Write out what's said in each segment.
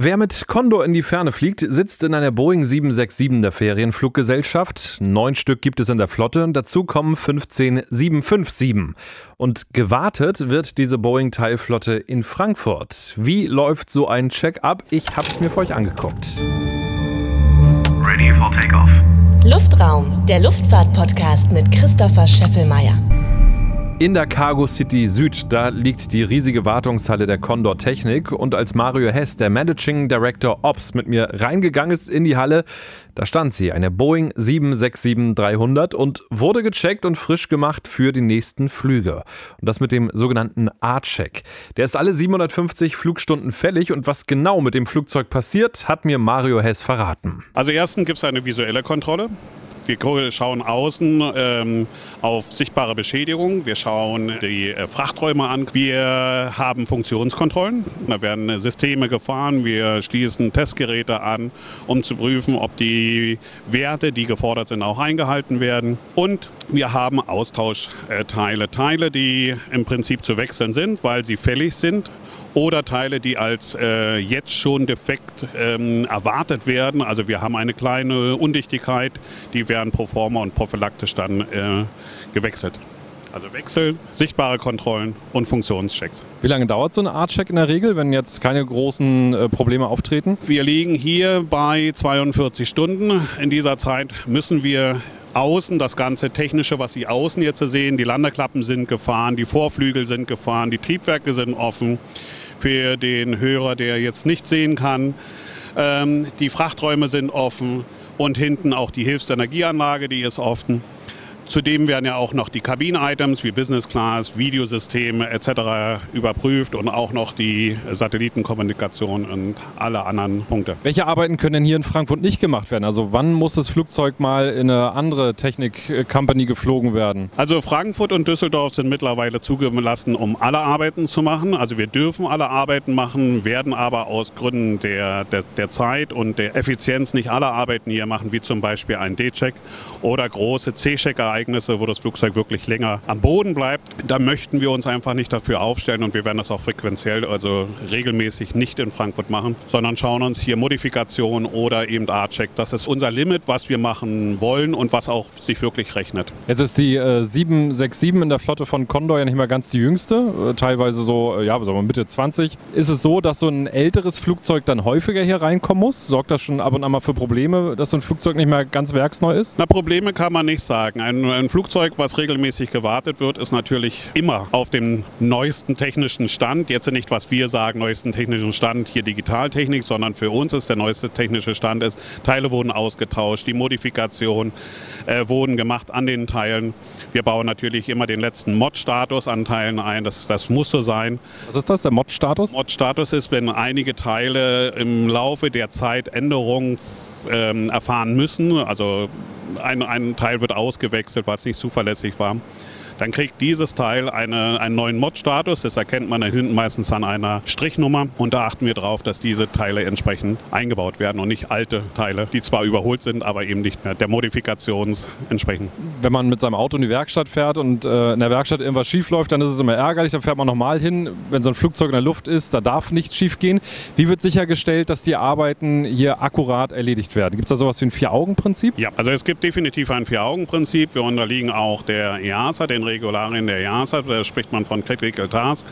Wer mit Condor in die Ferne fliegt, sitzt in einer Boeing 767 der Ferienfluggesellschaft. Neun Stück gibt es in der Flotte und dazu kommen 15 757. Und gewartet wird diese Boeing-Teilflotte in Frankfurt. Wie läuft so ein Check-up? Ich habe es mir für euch angeguckt. Ready for takeoff. Luftraum, der Luftfahrt-Podcast mit Christopher Scheffelmeier. In der Cargo City Süd, da liegt die riesige Wartungshalle der Condor Technik und als Mario Hess, der Managing Director Ops, mit mir reingegangen ist in die Halle, da stand sie, eine Boeing 767-300 und wurde gecheckt und frisch gemacht für die nächsten Flüge. Und das mit dem sogenannten A-Check. Der ist alle 750 Flugstunden fällig und was genau mit dem Flugzeug passiert, hat mir Mario Hess verraten. Also erstens gibt es eine visuelle Kontrolle. Wir schauen außen ähm, auf sichtbare Beschädigung. Wir schauen die äh, Frachträume an. Wir haben Funktionskontrollen. Da werden Systeme gefahren. Wir schließen Testgeräte an, um zu prüfen, ob die Werte, die gefordert sind, auch eingehalten werden. Und wir haben Austauschteile. Teile, die im Prinzip zu wechseln sind, weil sie fällig sind oder Teile, die als äh, jetzt schon defekt ähm, erwartet werden. Also wir haben eine kleine Undichtigkeit, die werden pro forma und prophylaktisch dann äh, gewechselt. Also Wechsel, sichtbare Kontrollen und Funktionschecks. Wie lange dauert so ein Art-Check in der Regel, wenn jetzt keine großen äh, Probleme auftreten? Wir liegen hier bei 42 Stunden. In dieser Zeit müssen wir außen das ganze Technische, was Sie außen jetzt sehen, die Landeklappen sind gefahren, die Vorflügel sind gefahren, die Triebwerke sind offen für den Hörer, der jetzt nicht sehen kann. Ähm, die Frachträume sind offen und hinten auch die Hilfsenergieanlage, die ist offen. Zudem werden ja auch noch die Kabinen-Items wie Business Class, Videosysteme etc. überprüft und auch noch die Satellitenkommunikation und alle anderen Punkte. Welche Arbeiten können denn hier in Frankfurt nicht gemacht werden? Also wann muss das Flugzeug mal in eine andere Technik-Company geflogen werden? Also Frankfurt und Düsseldorf sind mittlerweile zugelassen, um alle Arbeiten zu machen. Also wir dürfen alle Arbeiten machen, werden aber aus Gründen der, der, der Zeit und der Effizienz nicht alle Arbeiten hier machen, wie zum Beispiel ein D-Check oder große C-Check-Arbeiten Ereignisse, wo das Flugzeug wirklich länger am Boden bleibt. Da möchten wir uns einfach nicht dafür aufstellen und wir werden das auch frequenziell, also regelmäßig nicht in Frankfurt machen, sondern schauen uns hier Modifikation oder eben A-Check. Das ist unser Limit, was wir machen wollen und was auch sich wirklich rechnet. Jetzt ist die äh, 767 in der Flotte von Condor ja nicht mehr ganz die jüngste, äh, teilweise so, äh, ja, sagen wir Mitte 20. Ist es so, dass so ein älteres Flugzeug dann häufiger hier reinkommen muss? Sorgt das schon ab und an mal für Probleme, dass so ein Flugzeug nicht mehr ganz werksneu ist? Na, Probleme kann man nicht sagen. Ein ein Flugzeug, was regelmäßig gewartet wird, ist natürlich immer auf dem neuesten technischen Stand. Jetzt nicht, was wir sagen, neuesten technischen Stand, hier Digitaltechnik, sondern für uns ist der neueste technische Stand ist, Teile wurden ausgetauscht, die Modifikation äh, wurden gemacht an den Teilen. Wir bauen natürlich immer den letzten Mod-Status an Teilen ein, das, das muss so sein. Was ist das, der Mod-Status? Mod-Status ist, wenn einige Teile im Laufe der Zeit Änderungen ähm, erfahren müssen, also ein, ein Teil wird ausgewechselt, weil es nicht zuverlässig war. Dann kriegt dieses Teil eine, einen neuen Mod-Status. Das erkennt man dann hinten meistens an einer Strichnummer. Und da achten wir darauf, dass diese Teile entsprechend eingebaut werden und nicht alte Teile, die zwar überholt sind, aber eben nicht mehr der Modifikations entsprechen. Wenn man mit seinem Auto in die Werkstatt fährt und äh, in der Werkstatt irgendwas schief läuft, dann ist es immer ärgerlich. Dann fährt man nochmal hin. Wenn so ein Flugzeug in der Luft ist, da darf nichts schief gehen. Wie wird sichergestellt, dass die Arbeiten hier akkurat erledigt werden? Gibt es da sowas wie ein Vier-Augen-Prinzip? Ja, also es gibt definitiv ein Vier-Augen-Prinzip. Wir unterliegen auch der EASA, den Regularien der EASA, da spricht man von Critical Task.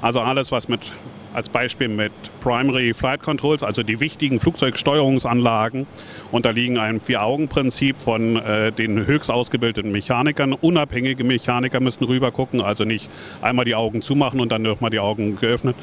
Also alles, was mit als Beispiel mit Primary Flight Controls, also die wichtigen Flugzeugsteuerungsanlagen, unterliegen einem Vier-Augen-Prinzip von äh, den höchst ausgebildeten Mechanikern. Unabhängige Mechaniker müssen rüber gucken, also nicht einmal die Augen zumachen und dann nochmal die Augen geöffnet,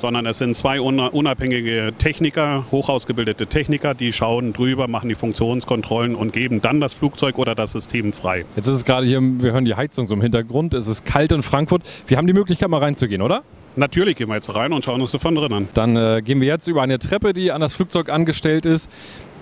sondern es sind zwei unabhängige Techniker, hochausgebildete Techniker, die schauen drüber, machen die Funktionskontrollen und geben dann das Flugzeug oder das System frei. Jetzt ist es gerade hier, wir hören die Heizung so im Hintergrund, es ist kalt in Frankfurt. Wir haben die Möglichkeit mal reinzugehen, oder? Natürlich gehen wir jetzt rein und schauen uns von drinnen an. Dann äh, gehen wir jetzt über eine Treppe, die an das Flugzeug angestellt ist.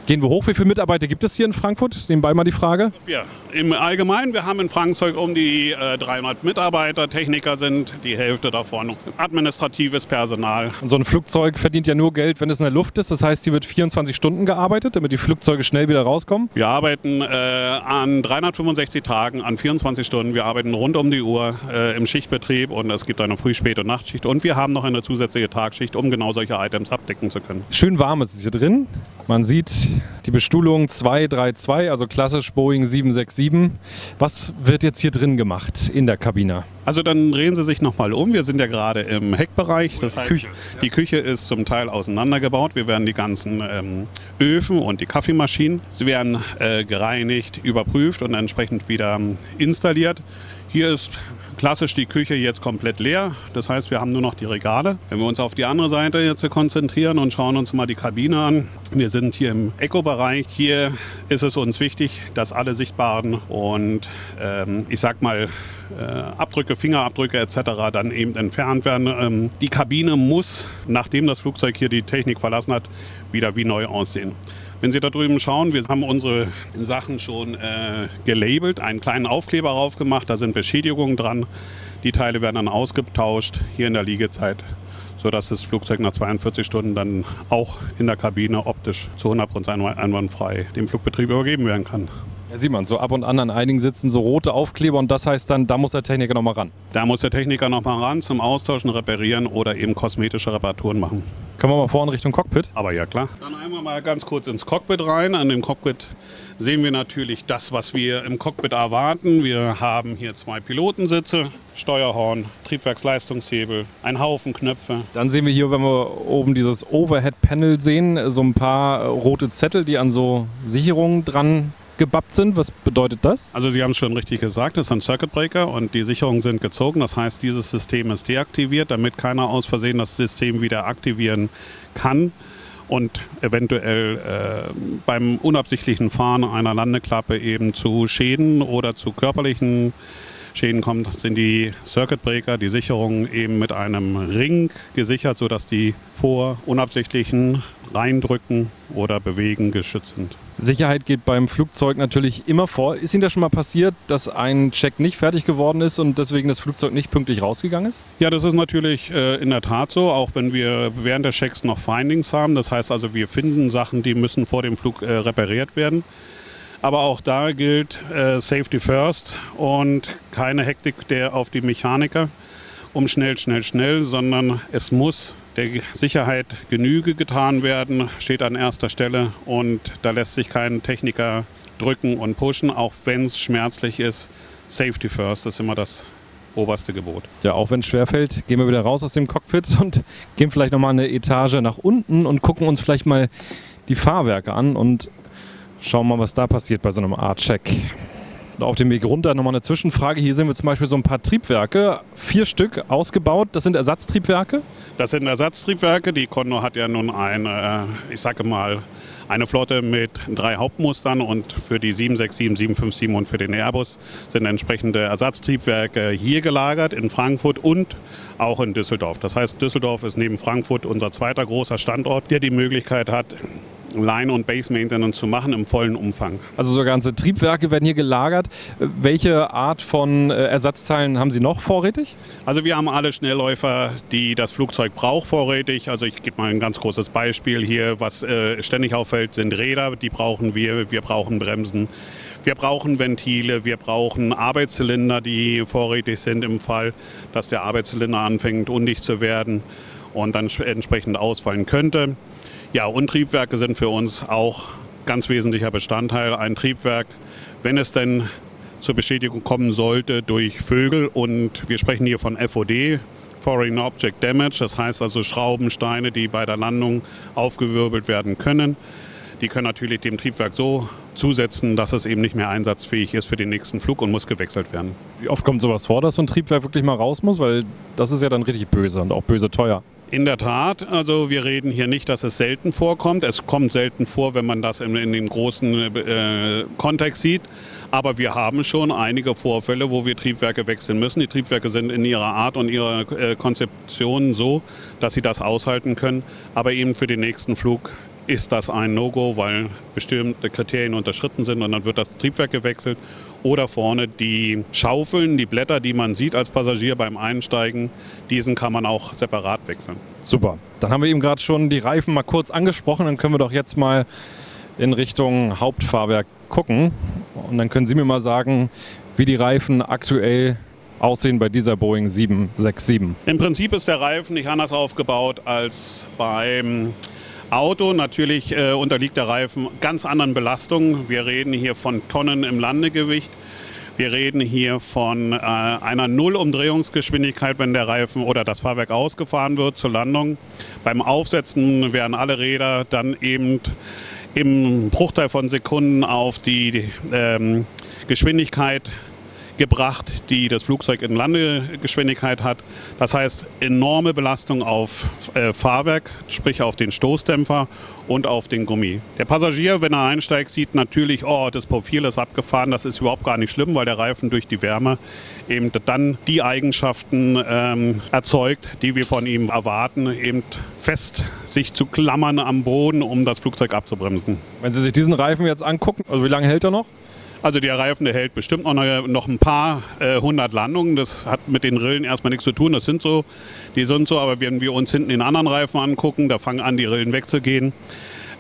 Gehen wir hoch. Wie viele Mitarbeiter gibt es hier in Frankfurt? Nebenbei mal die Frage. Ja, im Allgemeinen, wir haben in Frankfurt um die äh, 300 Mitarbeiter. Techniker sind die Hälfte davon. Administratives Personal. Und so ein Flugzeug verdient ja nur Geld, wenn es in der Luft ist. Das heißt, hier wird 24 Stunden gearbeitet, damit die Flugzeuge schnell wieder rauskommen. Wir arbeiten äh, an 365 Tagen, an 24 Stunden. Wir arbeiten rund um die Uhr äh, im Schichtbetrieb und es gibt eine Früh-, Spät- und Nachtschicht. Und wir haben noch eine zusätzliche Tagschicht, um genau solche Items abdecken zu können. Schön warm ist es hier drin. Man sieht die Bestuhlung 232, also klassisch Boeing 767. Was wird jetzt hier drin gemacht in der Kabine? Also dann drehen Sie sich nochmal um. Wir sind ja gerade im Heckbereich. Das heißt, Küche, die Küche ist zum Teil auseinandergebaut. Wir werden die ganzen ähm, Öfen und die Kaffeemaschinen, sie werden äh, gereinigt, überprüft und entsprechend wieder ähm, installiert. Hier ist klassisch die Küche jetzt komplett leer. Das heißt, wir haben nur noch die Regale. Wenn wir uns auf die andere Seite jetzt konzentrieren und schauen uns mal die Kabine an. Wir sind hier im Eco-Bereich. Hier ist es uns wichtig, dass alle sichtbaren und ähm, ich sag mal äh, Abdrücke, Fingerabdrücke etc. dann eben entfernt werden. Ähm, die Kabine muss, nachdem das Flugzeug hier die Technik verlassen hat, wieder wie neu aussehen. Wenn Sie da drüben schauen, wir haben unsere Sachen schon äh, gelabelt, einen kleinen Aufkleber drauf gemacht, da sind Beschädigungen dran. Die Teile werden dann ausgetauscht hier in der Liegezeit, sodass das Flugzeug nach 42 Stunden dann auch in der Kabine optisch zu 100% einwandfrei dem Flugbetrieb übergeben werden kann. Ja, sieht man, so ab und an an einigen sitzen so rote Aufkleber und das heißt dann, da muss der Techniker nochmal ran. Da muss der Techniker nochmal ran zum Austauschen, Reparieren oder eben kosmetische Reparaturen machen. Können wir mal vorne Richtung Cockpit? Aber ja, klar. Dann einmal mal ganz kurz ins Cockpit rein. An dem Cockpit sehen wir natürlich das, was wir im Cockpit erwarten. Wir haben hier zwei Pilotensitze, Steuerhorn, Triebwerksleistungshebel, ein Haufen Knöpfe. Dann sehen wir hier, wenn wir oben dieses Overhead-Panel sehen, so ein paar rote Zettel, die an so Sicherungen dran gebappt sind. Was bedeutet das? Also Sie haben es schon richtig gesagt, es ist ein Circuit Breaker und die Sicherungen sind gezogen. Das heißt, dieses System ist deaktiviert, damit keiner aus Versehen das System wieder aktivieren kann und eventuell äh, beim unabsichtlichen Fahren einer Landeklappe eben zu Schäden oder zu körperlichen Schäden kommt, sind die Circuit Breaker, die Sicherungen eben mit einem Ring gesichert, sodass die vor unabsichtlichen Reindrücken oder Bewegen geschützt sind. Sicherheit geht beim Flugzeug natürlich immer vor. Ist Ihnen das schon mal passiert, dass ein Check nicht fertig geworden ist und deswegen das Flugzeug nicht pünktlich rausgegangen ist? Ja, das ist natürlich äh, in der Tat so, auch wenn wir während der Checks noch Findings haben. Das heißt also, wir finden Sachen, die müssen vor dem Flug äh, repariert werden. Aber auch da gilt äh, Safety First und keine Hektik der auf die Mechaniker um schnell, schnell, schnell, sondern es muss der Sicherheit Genüge getan werden, steht an erster Stelle und da lässt sich kein Techniker drücken und pushen, auch wenn es schmerzlich ist. Safety First ist immer das oberste Gebot. Ja, auch wenn es schwerfällt, gehen wir wieder raus aus dem Cockpit und gehen vielleicht nochmal eine Etage nach unten und gucken uns vielleicht mal die Fahrwerke an und schauen mal, was da passiert bei so einem Auf dem Weg runter nochmal eine Zwischenfrage. Hier sehen wir zum Beispiel so ein paar Triebwerke, vier Stück ausgebaut. Das sind Ersatztriebwerke? Das sind Ersatztriebwerke. Die Condor hat ja nun eine, ich sage mal, eine Flotte mit drei Hauptmustern und für die 767, 757 und für den Airbus sind entsprechende Ersatztriebwerke hier gelagert in Frankfurt und auch in Düsseldorf. Das heißt, Düsseldorf ist neben Frankfurt unser zweiter großer Standort, der die Möglichkeit hat, Line- und Base-Maintenance zu machen im vollen Umfang. Also so ganze Triebwerke werden hier gelagert. Welche Art von äh, Ersatzteilen haben Sie noch vorrätig? Also wir haben alle Schnellläufer, die das Flugzeug braucht, vorrätig. Also ich gebe mal ein ganz großes Beispiel hier, was äh, ständig auffällt, sind Räder, die brauchen wir. Wir brauchen Bremsen. Wir brauchen Ventile, wir brauchen Arbeitszylinder, die vorrätig sind im Fall, dass der Arbeitszylinder anfängt undicht zu werden und dann entsprechend ausfallen könnte. Ja, und Triebwerke sind für uns auch ganz wesentlicher Bestandteil. Ein Triebwerk, wenn es denn zur Beschädigung kommen sollte durch Vögel und wir sprechen hier von FOD, Foreign Object Damage, das heißt also Schrauben, Steine, die bei der Landung aufgewirbelt werden können. Die können natürlich dem Triebwerk so zusetzen, dass es eben nicht mehr einsatzfähig ist für den nächsten Flug und muss gewechselt werden. Wie oft kommt sowas vor, dass so ein Triebwerk wirklich mal raus muss? Weil das ist ja dann richtig böse und auch böse teuer. In der Tat, also wir reden hier nicht, dass es selten vorkommt. Es kommt selten vor, wenn man das in, in dem großen äh, Kontext sieht. Aber wir haben schon einige Vorfälle, wo wir Triebwerke wechseln müssen. Die Triebwerke sind in ihrer Art und ihrer äh, Konzeption so, dass sie das aushalten können, aber eben für den nächsten Flug ist das ein No-Go, weil bestimmte Kriterien unterschritten sind und dann wird das Triebwerk gewechselt. Oder vorne die Schaufeln, die Blätter, die man sieht als Passagier beim Einsteigen, diesen kann man auch separat wechseln. Super. Dann haben wir eben gerade schon die Reifen mal kurz angesprochen. Dann können wir doch jetzt mal in Richtung Hauptfahrwerk gucken. Und dann können Sie mir mal sagen, wie die Reifen aktuell aussehen bei dieser Boeing 767. Im Prinzip ist der Reifen nicht anders aufgebaut als beim Auto. Natürlich äh, unterliegt der Reifen ganz anderen Belastungen. Wir reden hier von Tonnen im Landegewicht. Wir reden hier von äh, einer Nullumdrehungsgeschwindigkeit, wenn der Reifen oder das Fahrwerk ausgefahren wird zur Landung. Beim Aufsetzen werden alle Räder dann eben im Bruchteil von Sekunden auf die ähm, Geschwindigkeit gebracht, die das Flugzeug in Landegeschwindigkeit hat. Das heißt, enorme Belastung auf äh, Fahrwerk, sprich auf den Stoßdämpfer und auf den Gummi. Der Passagier, wenn er einsteigt, sieht natürlich, oh, das Profil ist abgefahren. Das ist überhaupt gar nicht schlimm, weil der Reifen durch die Wärme eben dann die Eigenschaften ähm, erzeugt, die wir von ihm erwarten, eben fest sich zu klammern am Boden, um das Flugzeug abzubremsen. Wenn Sie sich diesen Reifen jetzt angucken, also wie lange hält er noch? Also der Reifen, der hält bestimmt noch, noch ein paar äh, hundert Landungen. Das hat mit den Rillen erstmal nichts zu tun. Das sind so, die sind so. Aber wenn wir uns hinten den anderen Reifen angucken, da fangen an, die Rillen wegzugehen.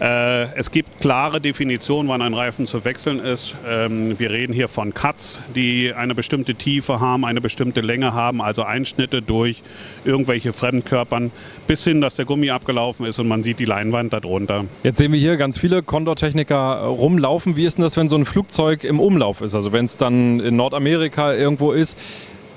Äh, es gibt klare Definitionen, wann ein Reifen zu wechseln ist. Ähm, wir reden hier von Cuts, die eine bestimmte Tiefe haben, eine bestimmte Länge haben, also Einschnitte durch irgendwelche Fremdkörpern, bis hin, dass der Gummi abgelaufen ist und man sieht die Leinwand darunter. Jetzt sehen wir hier ganz viele Condor-Techniker rumlaufen. Wie ist denn das, wenn so ein Flugzeug im Umlauf ist? Also wenn es dann in Nordamerika irgendwo ist,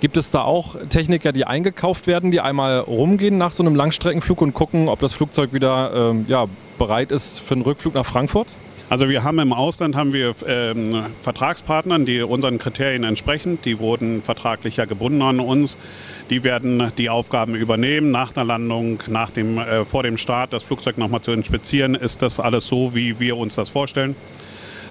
Gibt es da auch Techniker, die eingekauft werden, die einmal rumgehen nach so einem Langstreckenflug und gucken, ob das Flugzeug wieder ähm, ja, bereit ist für einen Rückflug nach Frankfurt? Also wir haben im Ausland haben wir ähm, Vertragspartnern, die unseren Kriterien entsprechen. Die wurden vertraglich ja gebunden an uns. Die werden die Aufgaben übernehmen, nach der Landung, nach dem, äh, vor dem Start das Flugzeug nochmal zu inspizieren. Ist das alles so, wie wir uns das vorstellen?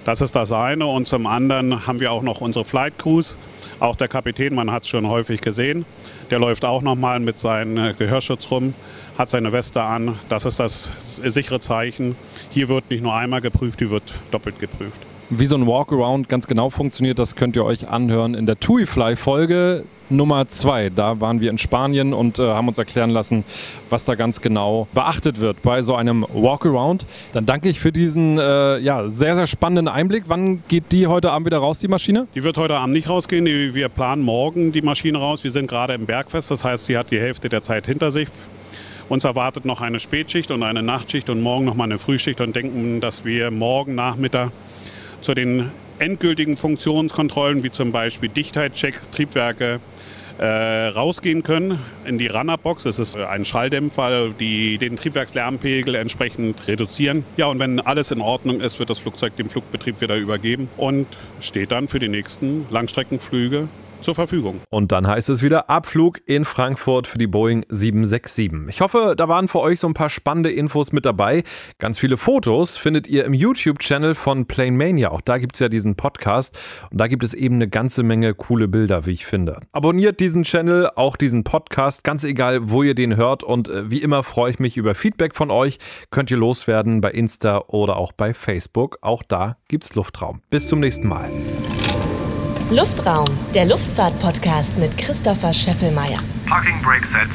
Das ist das eine. Und zum anderen haben wir auch noch unsere Flight Crews. Auch der Kapitän, man hat es schon häufig gesehen, der läuft auch nochmal mit seinem äh, Gehörschutz rum, hat seine Weste an. Das ist das sichere Zeichen. Hier wird nicht nur einmal geprüft, die wird doppelt geprüft. Wie so ein Walkaround ganz genau funktioniert, das könnt ihr euch anhören in der TUI Fly Folge Nummer zwei. Da waren wir in Spanien und äh, haben uns erklären lassen, was da ganz genau beachtet wird bei so einem Walkaround. Dann danke ich für diesen äh, ja, sehr, sehr spannenden Einblick. Wann geht die heute Abend wieder raus, die Maschine? Die wird heute Abend nicht rausgehen. Wir planen morgen die Maschine raus. Wir sind gerade im Bergfest, das heißt, sie hat die Hälfte der Zeit hinter sich. Uns erwartet noch eine Spätschicht und eine Nachtschicht und morgen noch mal eine Frühschicht und denken, dass wir morgen Nachmittag zu den endgültigen Funktionskontrollen, wie zum Beispiel Dichtheitscheck, Triebwerke, äh, rausgehen können in die Runnerbox. Das ist ein Schalldämpfer, die den Triebwerkslärmpegel entsprechend reduzieren. Ja, und wenn alles in Ordnung ist, wird das Flugzeug dem Flugbetrieb wieder übergeben und steht dann für die nächsten Langstreckenflüge zur Verfügung. Und dann heißt es wieder Abflug in Frankfurt für die Boeing 767. Ich hoffe, da waren für euch so ein paar spannende Infos mit dabei. Ganz viele Fotos findet ihr im YouTube-Channel von Plane Mania. Auch da gibt es ja diesen Podcast und da gibt es eben eine ganze Menge coole Bilder, wie ich finde. Abonniert diesen Channel, auch diesen Podcast, ganz egal, wo ihr den hört. Und äh, wie immer freue ich mich über Feedback von euch. Könnt ihr loswerden bei Insta oder auch bei Facebook. Auch da gibt es Luftraum. Bis zum nächsten Mal. Luftraum, der Luftfahrt-Podcast mit Christopher Scheffelmeier. Parking brake set.